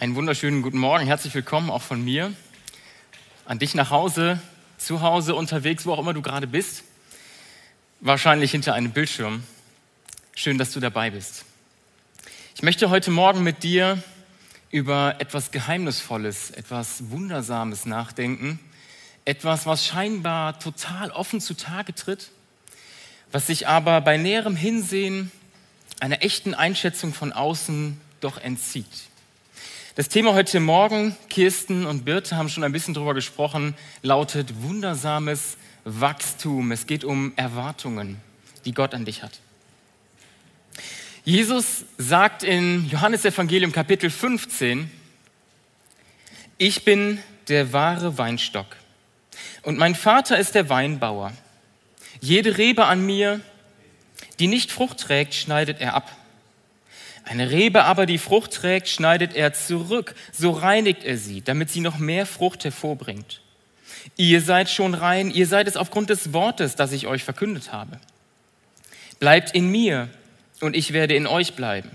Einen wunderschönen guten Morgen, herzlich willkommen auch von mir. An dich nach Hause, zu Hause, unterwegs, wo auch immer du gerade bist. Wahrscheinlich hinter einem Bildschirm. Schön, dass du dabei bist. Ich möchte heute Morgen mit dir über etwas Geheimnisvolles, etwas Wundersames nachdenken. Etwas, was scheinbar total offen zutage tritt, was sich aber bei näherem Hinsehen einer echten Einschätzung von außen doch entzieht. Das Thema heute Morgen, Kirsten und Birte haben schon ein bisschen darüber gesprochen, lautet wundersames Wachstum. Es geht um Erwartungen, die Gott an dich hat. Jesus sagt in Johannes Evangelium Kapitel 15, ich bin der wahre Weinstock und mein Vater ist der Weinbauer. Jede Rebe an mir, die nicht Frucht trägt, schneidet er ab eine Rebe aber, die Frucht trägt, schneidet er zurück, so reinigt er sie, damit sie noch mehr Frucht hervorbringt. Ihr seid schon rein, ihr seid es aufgrund des Wortes, das ich euch verkündet habe. Bleibt in mir und ich werde in euch bleiben.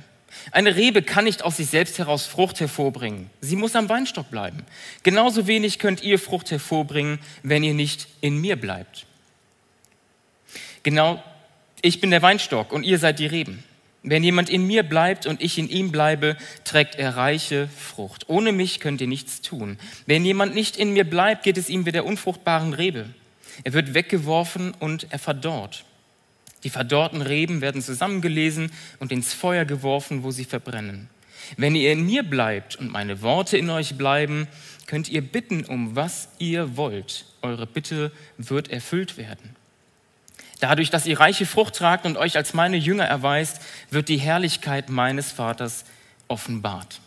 Eine Rebe kann nicht aus sich selbst heraus Frucht hervorbringen. Sie muss am Weinstock bleiben. Genauso wenig könnt ihr Frucht hervorbringen, wenn ihr nicht in mir bleibt. Genau, ich bin der Weinstock und ihr seid die Reben. Wenn jemand in mir bleibt und ich in ihm bleibe, trägt er reiche Frucht. Ohne mich könnt ihr nichts tun. Wenn jemand nicht in mir bleibt, geht es ihm wie der unfruchtbaren Rebe. Er wird weggeworfen und er verdorrt. Die verdorrten Reben werden zusammengelesen und ins Feuer geworfen, wo sie verbrennen. Wenn ihr in mir bleibt und meine Worte in euch bleiben, könnt ihr bitten, um was ihr wollt. Eure Bitte wird erfüllt werden. Dadurch, dass ihr reiche Frucht tragt und euch als meine Jünger erweist, wird die Herrlichkeit meines Vaters offenbart.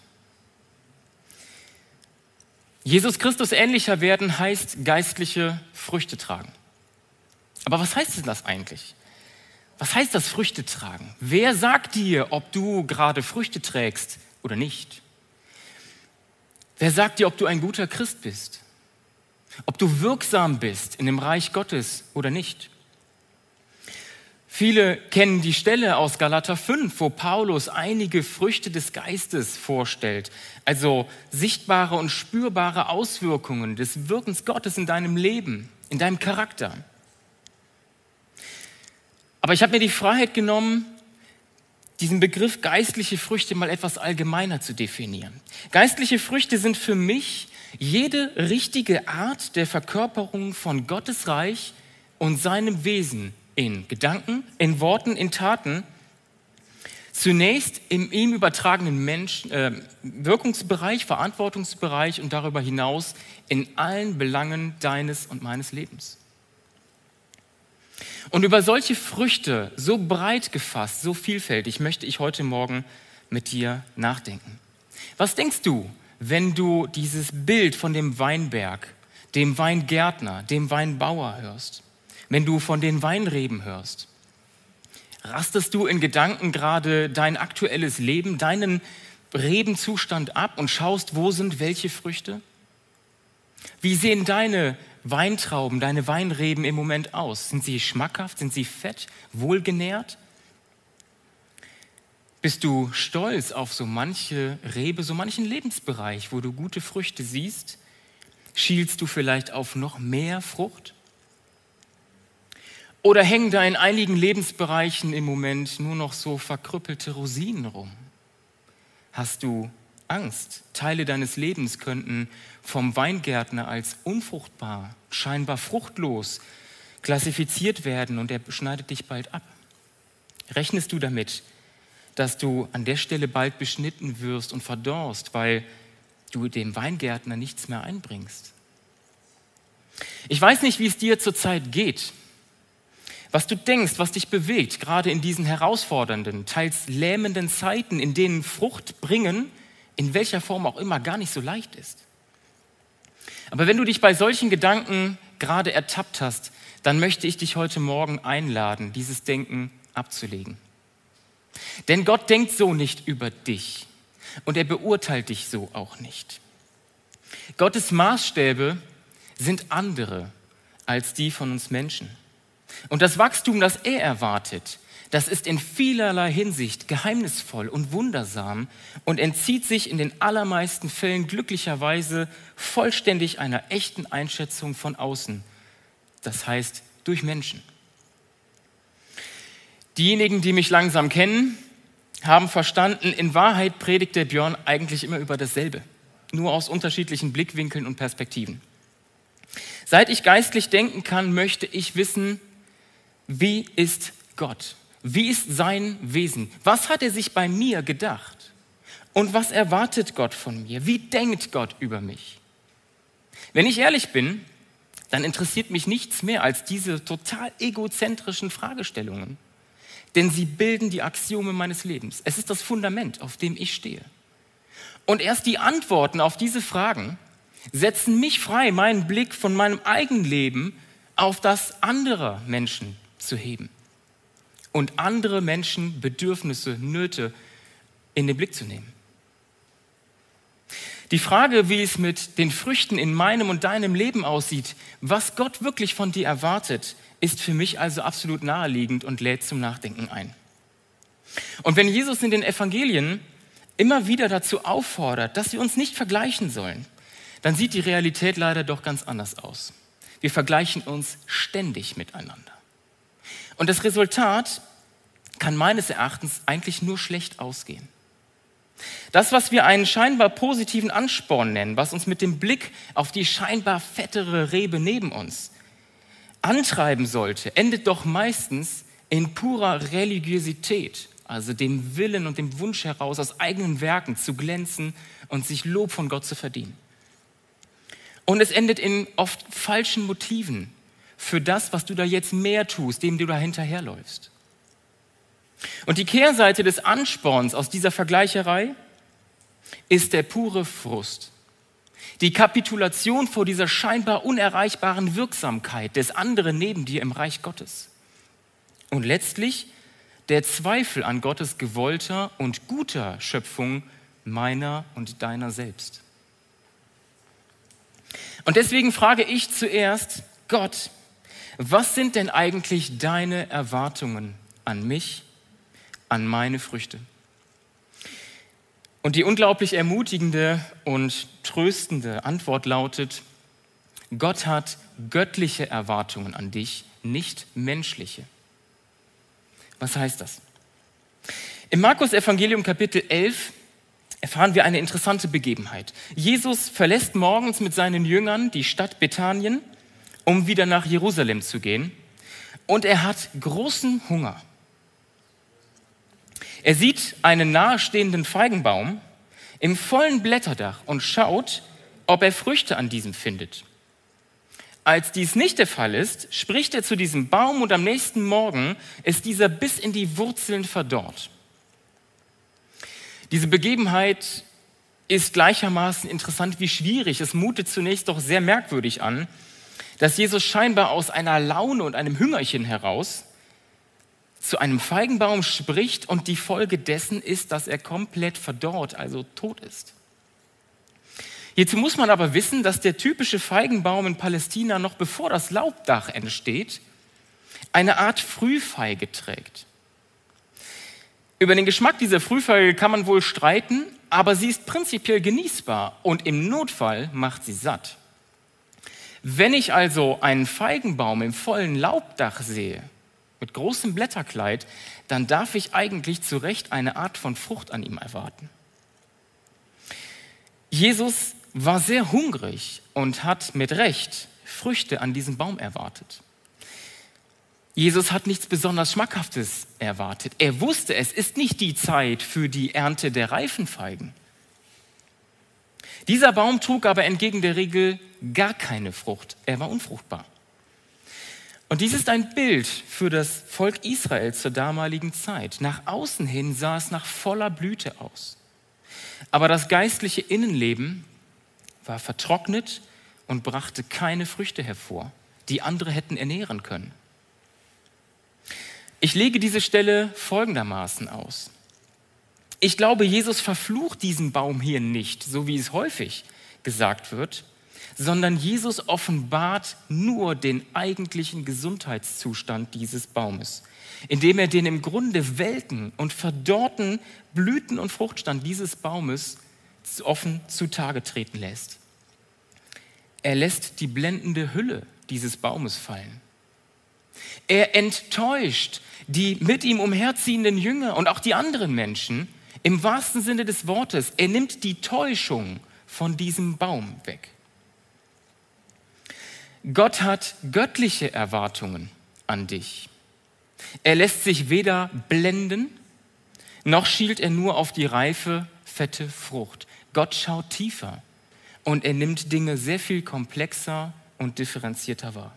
Jesus Christus ähnlicher werden heißt geistliche Früchte tragen. Aber was heißt denn das eigentlich? Was heißt das Früchte tragen? Wer sagt dir, ob du gerade Früchte trägst oder nicht? Wer sagt dir, ob du ein guter Christ bist? Ob du wirksam bist in dem Reich Gottes oder nicht? Viele kennen die Stelle aus Galater 5, wo Paulus einige Früchte des Geistes vorstellt, also sichtbare und spürbare Auswirkungen des Wirkens Gottes in deinem Leben, in deinem Charakter. Aber ich habe mir die Freiheit genommen, diesen Begriff geistliche Früchte mal etwas allgemeiner zu definieren. Geistliche Früchte sind für mich jede richtige Art der Verkörperung von Gottes Reich und seinem Wesen in Gedanken, in Worten, in Taten, zunächst im ihm übertragenen Mensch, äh, Wirkungsbereich, Verantwortungsbereich und darüber hinaus in allen Belangen deines und meines Lebens. Und über solche Früchte, so breit gefasst, so vielfältig, möchte ich heute Morgen mit dir nachdenken. Was denkst du, wenn du dieses Bild von dem Weinberg, dem Weingärtner, dem Weinbauer hörst? Wenn du von den Weinreben hörst? Rastest du in Gedanken gerade dein aktuelles Leben, deinen Rebenzustand ab und schaust, wo sind welche Früchte? Wie sehen deine Weintrauben, deine Weinreben im Moment aus? Sind sie schmackhaft? Sind sie fett? Wohlgenährt? Bist du stolz auf so manche Rebe, so manchen Lebensbereich, wo du gute Früchte siehst? Schielst du vielleicht auf noch mehr Frucht? Oder hängen da in einigen Lebensbereichen im Moment nur noch so verkrüppelte Rosinen rum? Hast du Angst? Teile deines Lebens könnten vom Weingärtner als unfruchtbar, scheinbar fruchtlos klassifiziert werden und er schneidet dich bald ab. Rechnest du damit, dass du an der Stelle bald beschnitten wirst und verdorrst, weil du dem Weingärtner nichts mehr einbringst? Ich weiß nicht, wie es dir zurzeit geht was du denkst, was dich bewegt, gerade in diesen herausfordernden, teils lähmenden Zeiten, in denen Frucht bringen, in welcher Form auch immer, gar nicht so leicht ist. Aber wenn du dich bei solchen Gedanken gerade ertappt hast, dann möchte ich dich heute Morgen einladen, dieses Denken abzulegen. Denn Gott denkt so nicht über dich und er beurteilt dich so auch nicht. Gottes Maßstäbe sind andere als die von uns Menschen. Und das Wachstum, das er erwartet, das ist in vielerlei Hinsicht geheimnisvoll und wundersam und entzieht sich in den allermeisten Fällen glücklicherweise vollständig einer echten Einschätzung von außen, das heißt durch Menschen. Diejenigen, die mich langsam kennen, haben verstanden, in Wahrheit predigt der Björn eigentlich immer über dasselbe, nur aus unterschiedlichen Blickwinkeln und Perspektiven. Seit ich geistlich denken kann, möchte ich wissen, wie ist Gott? Wie ist sein Wesen? Was hat er sich bei mir gedacht? Und was erwartet Gott von mir? Wie denkt Gott über mich? Wenn ich ehrlich bin, dann interessiert mich nichts mehr als diese total egozentrischen Fragestellungen. Denn sie bilden die Axiome meines Lebens. Es ist das Fundament, auf dem ich stehe. Und erst die Antworten auf diese Fragen setzen mich frei, meinen Blick von meinem eigenen Leben auf das anderer Menschen zu heben und andere Menschen Bedürfnisse, Nöte in den Blick zu nehmen. Die Frage, wie es mit den Früchten in meinem und deinem Leben aussieht, was Gott wirklich von dir erwartet, ist für mich also absolut naheliegend und lädt zum Nachdenken ein. Und wenn Jesus in den Evangelien immer wieder dazu auffordert, dass wir uns nicht vergleichen sollen, dann sieht die Realität leider doch ganz anders aus. Wir vergleichen uns ständig miteinander. Und das Resultat kann meines Erachtens eigentlich nur schlecht ausgehen. Das, was wir einen scheinbar positiven Ansporn nennen, was uns mit dem Blick auf die scheinbar fettere Rebe neben uns antreiben sollte, endet doch meistens in purer Religiosität, also dem Willen und dem Wunsch heraus, aus eigenen Werken zu glänzen und sich Lob von Gott zu verdienen. Und es endet in oft falschen Motiven, für das, was du da jetzt mehr tust, dem du da hinterherläufst. Und die Kehrseite des Ansporns aus dieser Vergleicherei ist der pure Frust. Die Kapitulation vor dieser scheinbar unerreichbaren Wirksamkeit des anderen neben dir im Reich Gottes. Und letztlich der Zweifel an Gottes gewollter und guter Schöpfung meiner und deiner selbst. Und deswegen frage ich zuerst Gott, was sind denn eigentlich deine Erwartungen an mich, an meine Früchte? Und die unglaublich ermutigende und tröstende Antwort lautet, Gott hat göttliche Erwartungen an dich, nicht menschliche. Was heißt das? Im Markus Evangelium Kapitel 11 erfahren wir eine interessante Begebenheit. Jesus verlässt morgens mit seinen Jüngern die Stadt Bethanien um wieder nach Jerusalem zu gehen. Und er hat großen Hunger. Er sieht einen nahestehenden Feigenbaum im vollen Blätterdach und schaut, ob er Früchte an diesem findet. Als dies nicht der Fall ist, spricht er zu diesem Baum und am nächsten Morgen ist dieser bis in die Wurzeln verdorrt. Diese Begebenheit ist gleichermaßen interessant wie schwierig. Es mutet zunächst doch sehr merkwürdig an, dass Jesus scheinbar aus einer Laune und einem Hüngerchen heraus zu einem Feigenbaum spricht und die Folge dessen ist, dass er komplett verdorrt, also tot ist. Hierzu muss man aber wissen, dass der typische Feigenbaum in Palästina noch bevor das Laubdach entsteht, eine Art Frühfeige trägt. Über den Geschmack dieser Frühfeige kann man wohl streiten, aber sie ist prinzipiell genießbar und im Notfall macht sie satt. Wenn ich also einen Feigenbaum im vollen Laubdach sehe, mit großem Blätterkleid, dann darf ich eigentlich zu Recht eine Art von Frucht an ihm erwarten. Jesus war sehr hungrig und hat mit Recht Früchte an diesem Baum erwartet. Jesus hat nichts besonders Schmackhaftes erwartet. Er wusste, es ist nicht die Zeit für die Ernte der reifen Feigen. Dieser Baum trug aber entgegen der Regel gar keine Frucht. Er war unfruchtbar. Und dies ist ein Bild für das Volk Israel zur damaligen Zeit. Nach außen hin sah es nach voller Blüte aus. Aber das geistliche Innenleben war vertrocknet und brachte keine Früchte hervor, die andere hätten ernähren können. Ich lege diese Stelle folgendermaßen aus. Ich glaube, Jesus verflucht diesen Baum hier nicht, so wie es häufig gesagt wird, sondern Jesus offenbart nur den eigentlichen Gesundheitszustand dieses Baumes, indem er den im Grunde welken und verdorrten Blüten- und Fruchtstand dieses Baumes offen zutage treten lässt. Er lässt die blendende Hülle dieses Baumes fallen. Er enttäuscht die mit ihm umherziehenden Jünger und auch die anderen Menschen im wahrsten Sinne des Wortes. Er nimmt die Täuschung von diesem Baum weg. Gott hat göttliche Erwartungen an dich. Er lässt sich weder blenden, noch schielt er nur auf die reife, fette Frucht. Gott schaut tiefer und er nimmt Dinge sehr viel komplexer und differenzierter wahr.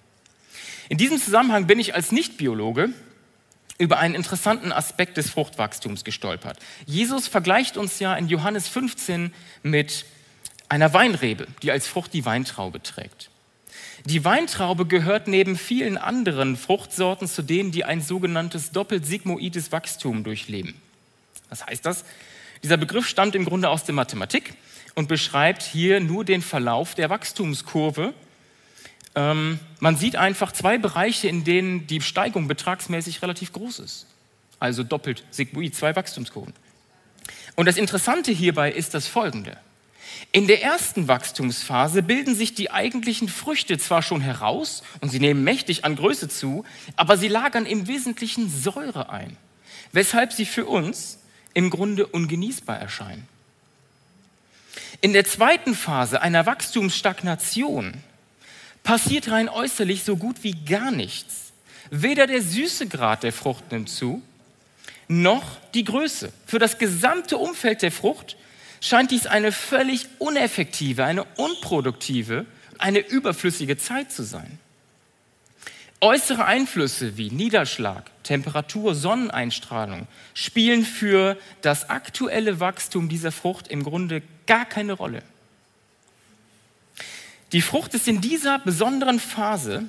In diesem Zusammenhang bin ich als Nichtbiologe über einen interessanten Aspekt des Fruchtwachstums gestolpert. Jesus vergleicht uns ja in Johannes 15 mit einer Weinrebe, die als Frucht die Weintraube trägt. Die Weintraube gehört neben vielen anderen Fruchtsorten zu denen, die ein sogenanntes doppelsigmoides Wachstum durchleben. Was heißt das? Dieser Begriff stammt im Grunde aus der Mathematik und beschreibt hier nur den Verlauf der Wachstumskurve. Ähm, man sieht einfach zwei Bereiche, in denen die Steigung betragsmäßig relativ groß ist. Also doppelt Sigmoid, zwei Wachstumskurven. Und das Interessante hierbei ist das folgende. In der ersten Wachstumsphase bilden sich die eigentlichen Früchte zwar schon heraus und sie nehmen mächtig an Größe zu, aber sie lagern im Wesentlichen Säure ein, weshalb sie für uns im Grunde ungenießbar erscheinen. In der zweiten Phase einer Wachstumsstagnation passiert rein äußerlich so gut wie gar nichts. Weder der süße Grad der Frucht nimmt zu, noch die Größe. Für das gesamte Umfeld der Frucht scheint dies eine völlig uneffektive, eine unproduktive, eine überflüssige Zeit zu sein. Äußere Einflüsse wie Niederschlag, Temperatur, Sonneneinstrahlung spielen für das aktuelle Wachstum dieser Frucht im Grunde gar keine Rolle. Die Frucht ist in dieser besonderen Phase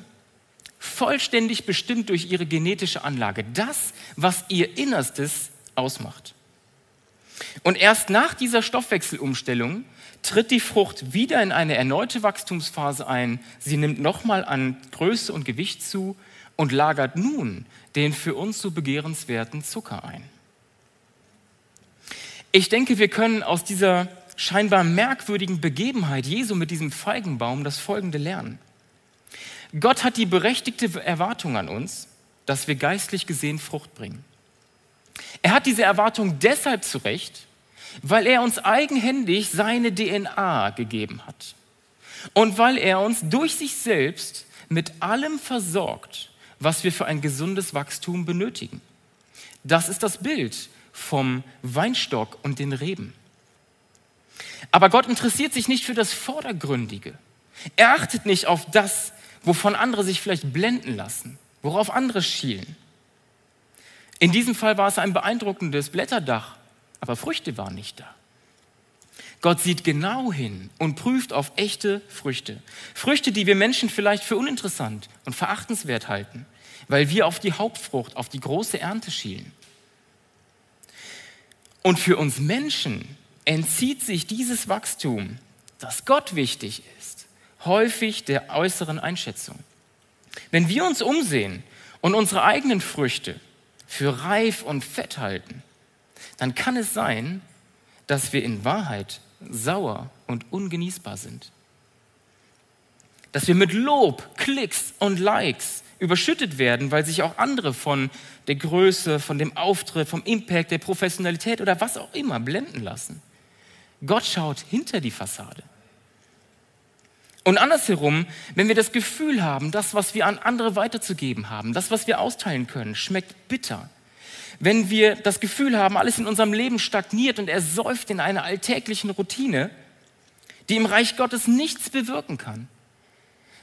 vollständig bestimmt durch ihre genetische Anlage, das, was ihr Innerstes ausmacht. Und erst nach dieser Stoffwechselumstellung tritt die Frucht wieder in eine erneute Wachstumsphase ein. Sie nimmt nochmal an Größe und Gewicht zu und lagert nun den für uns so begehrenswerten Zucker ein. Ich denke, wir können aus dieser scheinbar merkwürdigen Begebenheit Jesu mit diesem Feigenbaum das Folgende lernen. Gott hat die berechtigte Erwartung an uns, dass wir geistlich gesehen Frucht bringen. Er hat diese Erwartung deshalb zurecht, weil er uns eigenhändig seine DNA gegeben hat und weil er uns durch sich selbst mit allem versorgt, was wir für ein gesundes Wachstum benötigen. Das ist das Bild vom Weinstock und den Reben. Aber Gott interessiert sich nicht für das Vordergründige. Er achtet nicht auf das, wovon andere sich vielleicht blenden lassen, worauf andere schielen. In diesem Fall war es ein beeindruckendes Blätterdach, aber Früchte waren nicht da. Gott sieht genau hin und prüft auf echte Früchte. Früchte, die wir Menschen vielleicht für uninteressant und verachtenswert halten, weil wir auf die Hauptfrucht, auf die große Ernte schielen. Und für uns Menschen entzieht sich dieses Wachstum, das Gott wichtig ist, häufig der äußeren Einschätzung. Wenn wir uns umsehen und unsere eigenen Früchte für reif und fett halten, dann kann es sein, dass wir in Wahrheit sauer und ungenießbar sind. Dass wir mit Lob, Klicks und Likes überschüttet werden, weil sich auch andere von der Größe, von dem Auftritt, vom Impact, der Professionalität oder was auch immer blenden lassen. Gott schaut hinter die Fassade. Und andersherum, wenn wir das Gefühl haben, das, was wir an andere weiterzugeben haben, das, was wir austeilen können, schmeckt bitter. Wenn wir das Gefühl haben, alles in unserem Leben stagniert und ersäuft in einer alltäglichen Routine, die im Reich Gottes nichts bewirken kann,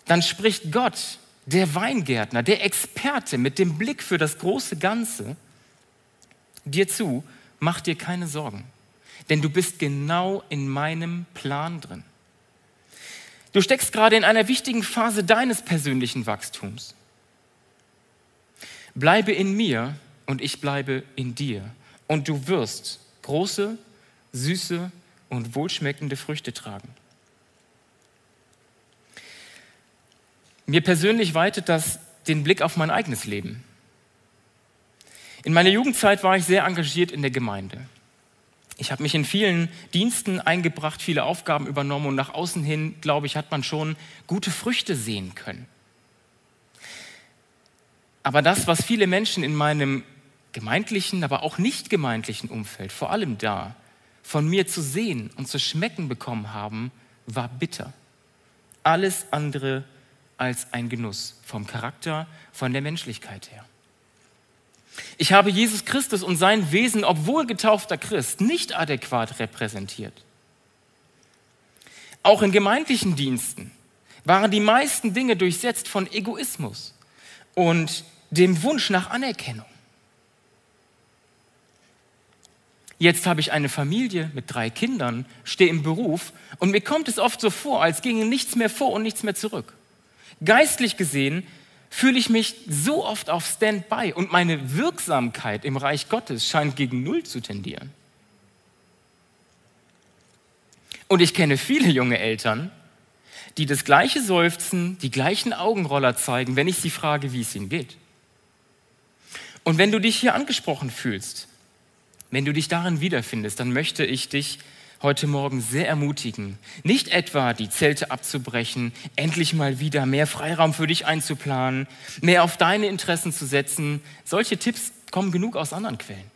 dann spricht Gott, der Weingärtner, der Experte mit dem Blick für das große Ganze, dir zu, mach dir keine Sorgen, denn du bist genau in meinem Plan drin. Du steckst gerade in einer wichtigen Phase deines persönlichen Wachstums. Bleibe in mir und ich bleibe in dir. Und du wirst große, süße und wohlschmeckende Früchte tragen. Mir persönlich weitet das den Blick auf mein eigenes Leben. In meiner Jugendzeit war ich sehr engagiert in der Gemeinde. Ich habe mich in vielen Diensten eingebracht, viele Aufgaben übernommen und nach außen hin, glaube ich, hat man schon gute Früchte sehen können. Aber das, was viele Menschen in meinem gemeindlichen, aber auch nicht gemeindlichen Umfeld, vor allem da, von mir zu sehen und zu schmecken bekommen haben, war bitter. Alles andere als ein Genuss vom Charakter, von der Menschlichkeit her. Ich habe Jesus Christus und sein Wesen, obwohl getaufter Christ, nicht adäquat repräsentiert. Auch in gemeindlichen Diensten waren die meisten Dinge durchsetzt von Egoismus und dem Wunsch nach Anerkennung. Jetzt habe ich eine Familie mit drei Kindern, stehe im Beruf und mir kommt es oft so vor, als ginge nichts mehr vor und nichts mehr zurück. Geistlich gesehen fühle ich mich so oft auf Standby und meine Wirksamkeit im Reich Gottes scheint gegen Null zu tendieren. Und ich kenne viele junge Eltern, die das gleiche seufzen, die gleichen Augenroller zeigen, wenn ich sie frage, wie es ihnen geht. Und wenn du dich hier angesprochen fühlst, wenn du dich darin wiederfindest, dann möchte ich dich heute Morgen sehr ermutigen, nicht etwa die Zelte abzubrechen, endlich mal wieder mehr Freiraum für dich einzuplanen, mehr auf deine Interessen zu setzen. Solche Tipps kommen genug aus anderen Quellen.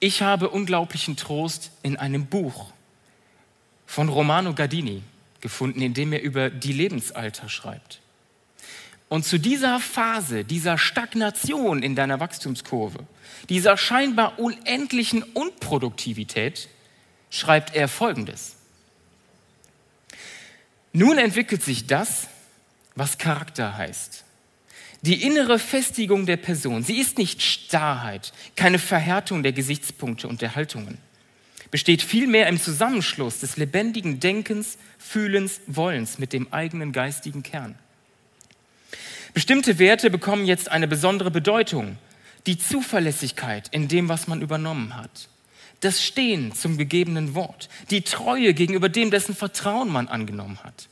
Ich habe unglaublichen Trost in einem Buch von Romano Gardini gefunden, in dem er über die Lebensalter schreibt. Und zu dieser Phase, dieser Stagnation in deiner Wachstumskurve, dieser scheinbar unendlichen Unproduktivität, schreibt er Folgendes. Nun entwickelt sich das, was Charakter heißt. Die innere Festigung der Person, sie ist nicht Starrheit, keine Verhärtung der Gesichtspunkte und der Haltungen, besteht vielmehr im Zusammenschluss des lebendigen Denkens, Fühlens, Wollens mit dem eigenen geistigen Kern. Bestimmte Werte bekommen jetzt eine besondere Bedeutung. Die Zuverlässigkeit in dem, was man übernommen hat. Das Stehen zum gegebenen Wort. Die Treue gegenüber dem, dessen Vertrauen man angenommen hat.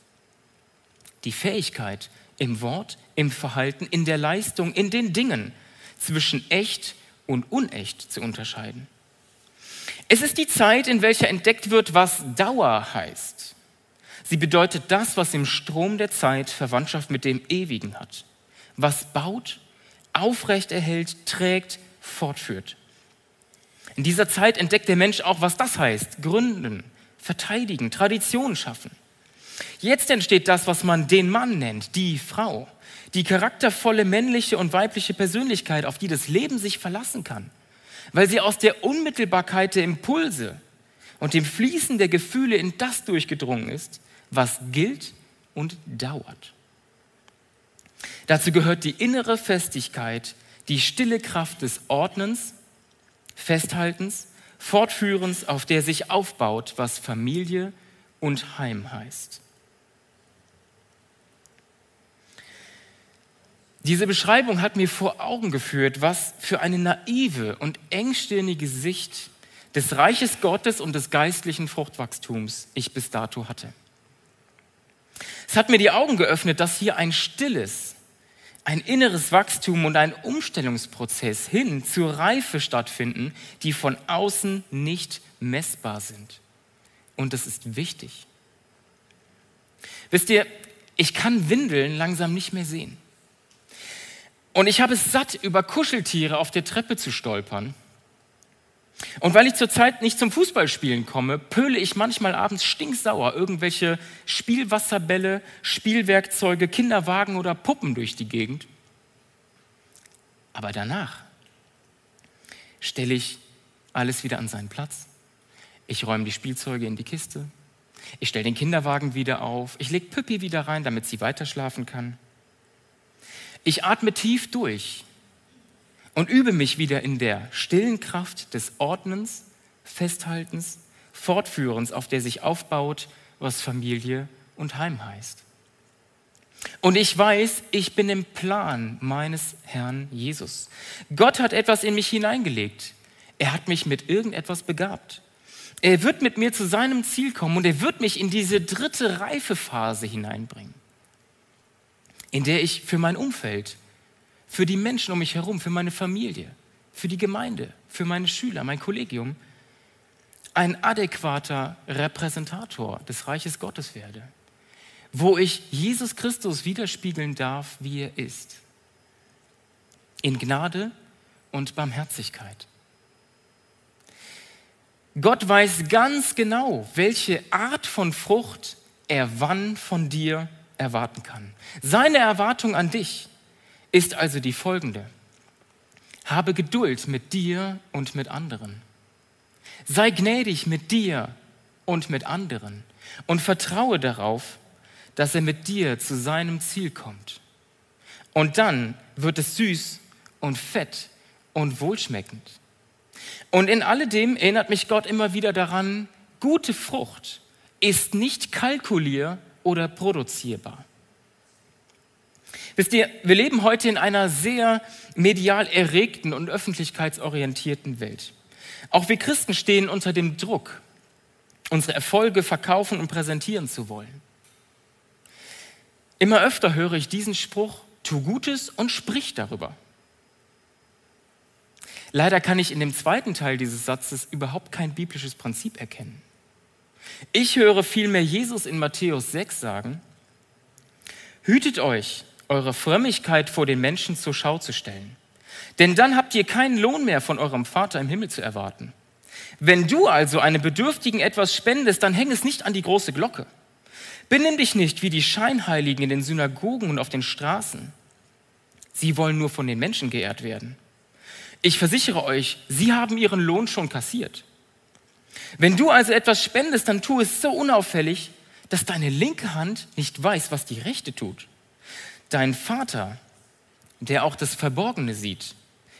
Die Fähigkeit im Wort, im Verhalten, in der Leistung, in den Dingen zwischen echt und unecht zu unterscheiden. Es ist die Zeit, in welcher entdeckt wird, was Dauer heißt. Sie bedeutet das, was im Strom der Zeit Verwandtschaft mit dem Ewigen hat was baut, aufrecht erhält, trägt, fortführt. In dieser Zeit entdeckt der Mensch auch, was das heißt. Gründen, verteidigen, Tradition schaffen. Jetzt entsteht das, was man den Mann nennt, die Frau. Die charaktervolle männliche und weibliche Persönlichkeit, auf die das Leben sich verlassen kann. Weil sie aus der Unmittelbarkeit der Impulse und dem Fließen der Gefühle in das durchgedrungen ist, was gilt und dauert. Dazu gehört die innere Festigkeit, die stille Kraft des Ordnens, Festhaltens, Fortführens, auf der sich aufbaut, was Familie und Heim heißt. Diese Beschreibung hat mir vor Augen geführt, was für eine naive und engstirnige Sicht des Reiches Gottes und des geistlichen Fruchtwachstums ich bis dato hatte. Es hat mir die Augen geöffnet, dass hier ein stilles, ein inneres Wachstum und ein Umstellungsprozess hin zur Reife stattfinden, die von außen nicht messbar sind. Und das ist wichtig. Wisst ihr, ich kann Windeln langsam nicht mehr sehen. Und ich habe es satt, über Kuscheltiere auf der Treppe zu stolpern und weil ich zurzeit nicht zum Fußballspielen komme, pöle ich manchmal abends stinksauer irgendwelche Spielwasserbälle, Spielwerkzeuge, Kinderwagen oder Puppen durch die Gegend. Aber danach stelle ich alles wieder an seinen Platz. Ich räume die Spielzeuge in die Kiste. Ich stelle den Kinderwagen wieder auf. Ich lege Püppi wieder rein, damit sie weiter schlafen kann. Ich atme tief durch und übe mich wieder in der stillen Kraft des Ordnens, Festhaltens, Fortführens, auf der sich aufbaut, was Familie und Heim heißt. Und ich weiß, ich bin im Plan meines Herrn Jesus. Gott hat etwas in mich hineingelegt. Er hat mich mit irgendetwas begabt. Er wird mit mir zu seinem Ziel kommen und er wird mich in diese dritte Reifephase hineinbringen. in der ich für mein Umfeld, für die Menschen um mich herum, für meine Familie, für die Gemeinde, für meine Schüler, mein Kollegium, ein adäquater Repräsentator des Reiches Gottes werde, wo ich Jesus Christus widerspiegeln darf, wie er ist, in Gnade und Barmherzigkeit. Gott weiß ganz genau, welche Art von Frucht er wann von dir erwarten kann. Seine Erwartung an dich ist also die folgende. Habe Geduld mit dir und mit anderen. Sei gnädig mit dir und mit anderen und vertraue darauf, dass er mit dir zu seinem Ziel kommt. Und dann wird es süß und fett und wohlschmeckend. Und in alledem erinnert mich Gott immer wieder daran, gute Frucht ist nicht kalkulier- oder produzierbar. Wisst ihr, wir leben heute in einer sehr medial erregten und öffentlichkeitsorientierten Welt. Auch wir Christen stehen unter dem Druck, unsere Erfolge verkaufen und präsentieren zu wollen. Immer öfter höre ich diesen Spruch, tu Gutes und sprich darüber. Leider kann ich in dem zweiten Teil dieses Satzes überhaupt kein biblisches Prinzip erkennen. Ich höre vielmehr Jesus in Matthäus 6 sagen, hütet euch, eure Frömmigkeit vor den Menschen zur Schau zu stellen. Denn dann habt ihr keinen Lohn mehr von eurem Vater im Himmel zu erwarten. Wenn du also einem Bedürftigen etwas spendest, dann häng es nicht an die große Glocke. Benimm dich nicht wie die Scheinheiligen in den Synagogen und auf den Straßen. Sie wollen nur von den Menschen geehrt werden. Ich versichere euch, sie haben ihren Lohn schon kassiert. Wenn du also etwas spendest, dann tu es so unauffällig, dass deine linke Hand nicht weiß, was die rechte tut. Dein Vater, der auch das Verborgene sieht,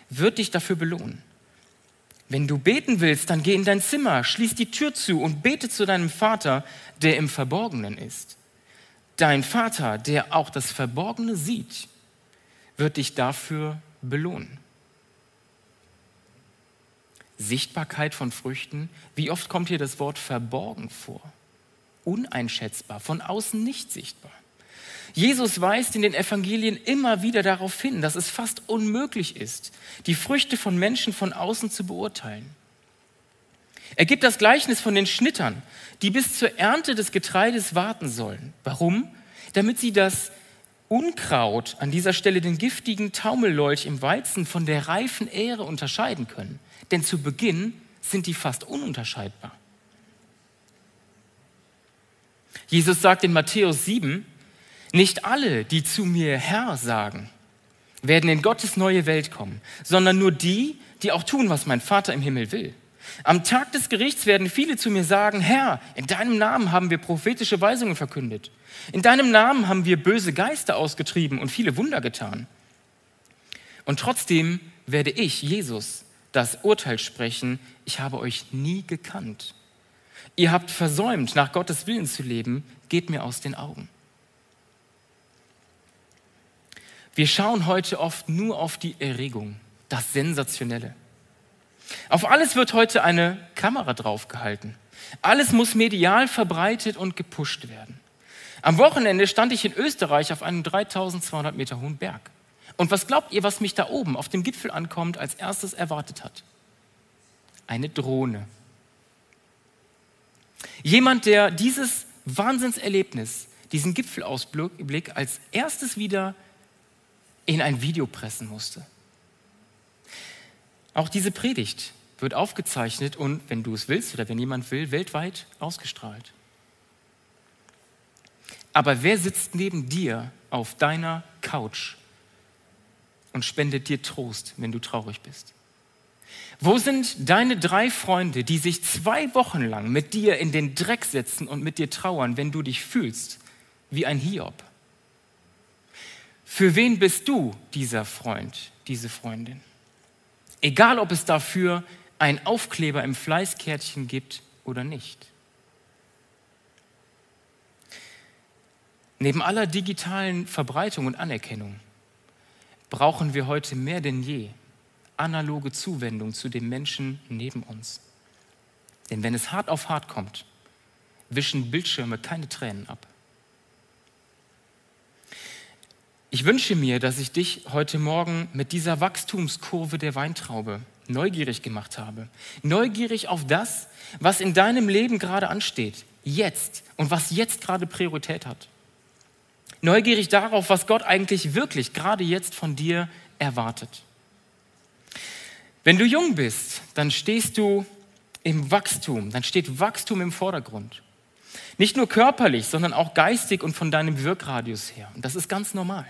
wird dich dafür belohnen. Wenn du beten willst, dann geh in dein Zimmer, schließ die Tür zu und bete zu deinem Vater, der im Verborgenen ist. Dein Vater, der auch das Verborgene sieht, wird dich dafür belohnen. Sichtbarkeit von Früchten. Wie oft kommt hier das Wort verborgen vor? Uneinschätzbar, von außen nicht sichtbar. Jesus weist in den Evangelien immer wieder darauf hin, dass es fast unmöglich ist, die Früchte von Menschen von außen zu beurteilen. Er gibt das Gleichnis von den Schnittern, die bis zur Ernte des Getreides warten sollen. Warum? Damit sie das Unkraut, an dieser Stelle den giftigen Taumellolch im Weizen von der reifen Ähre unterscheiden können. Denn zu Beginn sind die fast ununterscheidbar. Jesus sagt in Matthäus 7, nicht alle, die zu mir Herr sagen, werden in Gottes neue Welt kommen, sondern nur die, die auch tun, was mein Vater im Himmel will. Am Tag des Gerichts werden viele zu mir sagen, Herr, in deinem Namen haben wir prophetische Weisungen verkündet. In deinem Namen haben wir böse Geister ausgetrieben und viele Wunder getan. Und trotzdem werde ich, Jesus, das Urteil sprechen, ich habe euch nie gekannt. Ihr habt versäumt, nach Gottes Willen zu leben, geht mir aus den Augen. Wir schauen heute oft nur auf die Erregung, das Sensationelle. Auf alles wird heute eine Kamera draufgehalten. Alles muss medial verbreitet und gepusht werden. Am Wochenende stand ich in Österreich auf einem 3200 Meter hohen Berg. Und was glaubt ihr, was mich da oben auf dem Gipfel ankommt, als erstes erwartet hat? Eine Drohne. Jemand, der dieses Wahnsinnserlebnis, diesen Gipfelausblick als erstes wieder in ein Video pressen musste. Auch diese Predigt wird aufgezeichnet und, wenn du es willst oder wenn jemand will, weltweit ausgestrahlt. Aber wer sitzt neben dir auf deiner Couch und spendet dir Trost, wenn du traurig bist? Wo sind deine drei Freunde, die sich zwei Wochen lang mit dir in den Dreck setzen und mit dir trauern, wenn du dich fühlst wie ein Hiob? Für wen bist du dieser Freund, diese Freundin? Egal, ob es dafür einen Aufkleber im Fleißkärtchen gibt oder nicht. Neben aller digitalen Verbreitung und Anerkennung brauchen wir heute mehr denn je analoge Zuwendung zu den Menschen neben uns. Denn wenn es hart auf hart kommt, wischen Bildschirme keine Tränen ab. Ich wünsche mir, dass ich dich heute Morgen mit dieser Wachstumskurve der Weintraube neugierig gemacht habe. Neugierig auf das, was in deinem Leben gerade ansteht, jetzt und was jetzt gerade Priorität hat. Neugierig darauf, was Gott eigentlich wirklich gerade jetzt von dir erwartet. Wenn du jung bist, dann stehst du im Wachstum, dann steht Wachstum im Vordergrund. Nicht nur körperlich, sondern auch geistig und von deinem Wirkradius her. Und das ist ganz normal.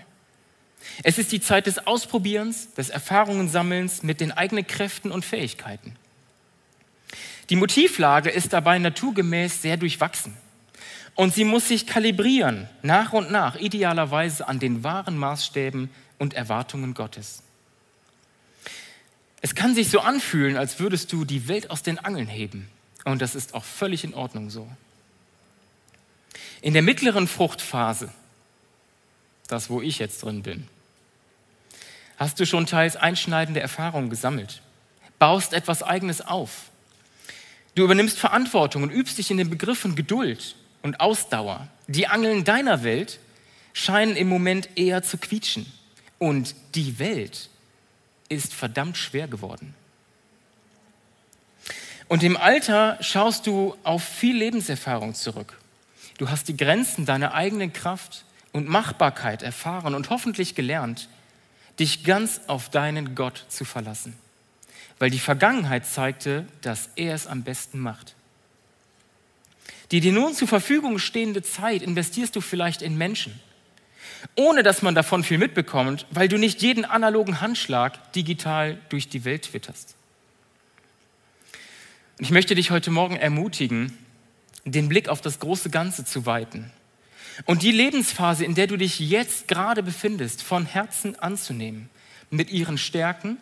Es ist die Zeit des Ausprobierens, des Erfahrungensammelns mit den eigenen Kräften und Fähigkeiten. Die Motivlage ist dabei naturgemäß sehr durchwachsen. Und sie muss sich kalibrieren, nach und nach, idealerweise an den wahren Maßstäben und Erwartungen Gottes. Es kann sich so anfühlen, als würdest du die Welt aus den Angeln heben. Und das ist auch völlig in Ordnung so. In der mittleren Fruchtphase, das wo ich jetzt drin bin, hast du schon teils einschneidende Erfahrungen gesammelt, baust etwas Eigenes auf. Du übernimmst Verantwortung und übst dich in den Begriffen Geduld und Ausdauer. Die Angeln deiner Welt scheinen im Moment eher zu quietschen. Und die Welt ist verdammt schwer geworden. Und im Alter schaust du auf viel Lebenserfahrung zurück. Du hast die Grenzen deiner eigenen Kraft und Machbarkeit erfahren und hoffentlich gelernt, dich ganz auf deinen Gott zu verlassen, weil die Vergangenheit zeigte, dass er es am besten macht. Die dir nun zur Verfügung stehende Zeit investierst du vielleicht in Menschen, ohne dass man davon viel mitbekommt, weil du nicht jeden analogen Handschlag digital durch die Welt twitterst. Und ich möchte dich heute Morgen ermutigen, den Blick auf das große Ganze zu weiten und die Lebensphase, in der du dich jetzt gerade befindest, von Herzen anzunehmen, mit ihren Stärken,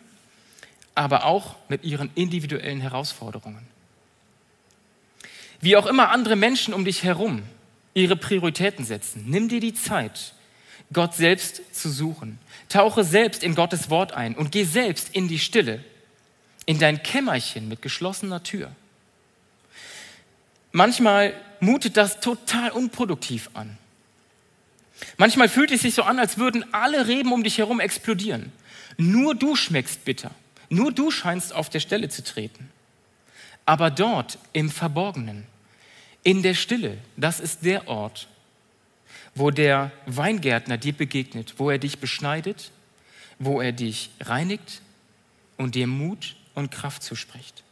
aber auch mit ihren individuellen Herausforderungen. Wie auch immer andere Menschen um dich herum ihre Prioritäten setzen, nimm dir die Zeit, Gott selbst zu suchen. Tauche selbst in Gottes Wort ein und geh selbst in die Stille, in dein Kämmerchen mit geschlossener Tür. Manchmal mutet das total unproduktiv an. Manchmal fühlt es sich so an, als würden alle Reben um dich herum explodieren. Nur du schmeckst bitter. Nur du scheinst auf der Stelle zu treten. Aber dort im Verborgenen, in der Stille, das ist der Ort, wo der Weingärtner dir begegnet, wo er dich beschneidet, wo er dich reinigt und dir Mut und Kraft zuspricht.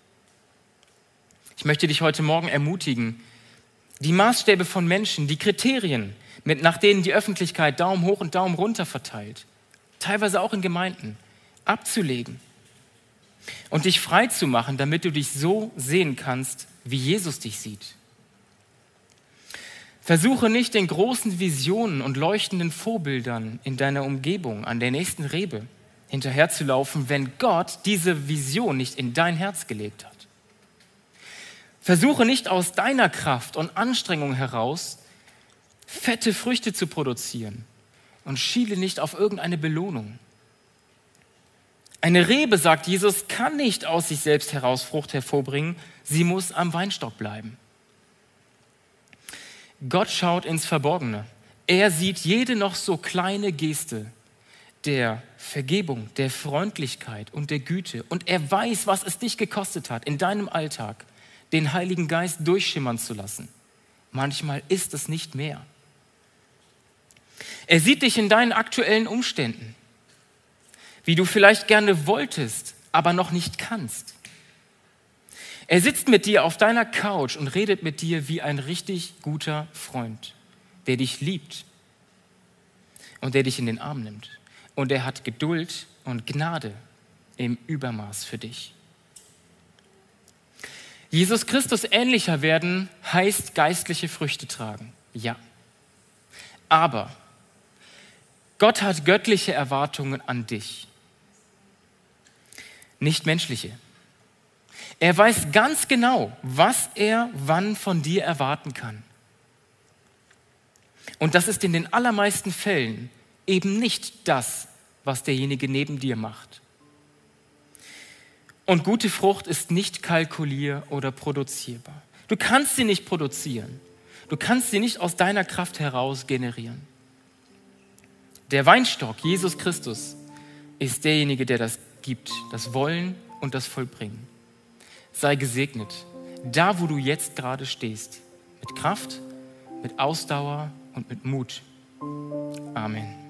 Ich möchte dich heute Morgen ermutigen, die Maßstäbe von Menschen, die Kriterien, mit, nach denen die Öffentlichkeit Daumen hoch und Daumen runter verteilt, teilweise auch in Gemeinden, abzulegen und dich frei zu machen, damit du dich so sehen kannst, wie Jesus dich sieht. Versuche nicht den großen Visionen und leuchtenden Vorbildern in deiner Umgebung, an der nächsten Rebe, hinterherzulaufen, wenn Gott diese Vision nicht in dein Herz gelegt hat. Versuche nicht aus deiner Kraft und Anstrengung heraus fette Früchte zu produzieren und schiele nicht auf irgendeine Belohnung. Eine Rebe, sagt Jesus, kann nicht aus sich selbst heraus Frucht hervorbringen, sie muss am Weinstock bleiben. Gott schaut ins Verborgene. Er sieht jede noch so kleine Geste der Vergebung, der Freundlichkeit und der Güte. Und er weiß, was es dich gekostet hat, in deinem Alltag den Heiligen Geist durchschimmern zu lassen. Manchmal ist es nicht mehr. Er sieht dich in deinen aktuellen Umständen, wie du vielleicht gerne wolltest, aber noch nicht kannst. Er sitzt mit dir auf deiner Couch und redet mit dir wie ein richtig guter Freund, der dich liebt und der dich in den Arm nimmt. Und er hat Geduld und Gnade im Übermaß für dich. Jesus Christus ähnlicher werden heißt geistliche Früchte tragen. Ja. Aber Gott hat göttliche Erwartungen an dich, nicht menschliche. Er weiß ganz genau, was er wann von dir erwarten kann. Und das ist in den allermeisten Fällen eben nicht das, was derjenige neben dir macht. Und gute Frucht ist nicht kalkulier- oder produzierbar. Du kannst sie nicht produzieren. Du kannst sie nicht aus deiner Kraft heraus generieren. Der Weinstock, Jesus Christus, ist derjenige, der das gibt, das Wollen und das Vollbringen. Sei gesegnet, da wo du jetzt gerade stehst, mit Kraft, mit Ausdauer und mit Mut. Amen.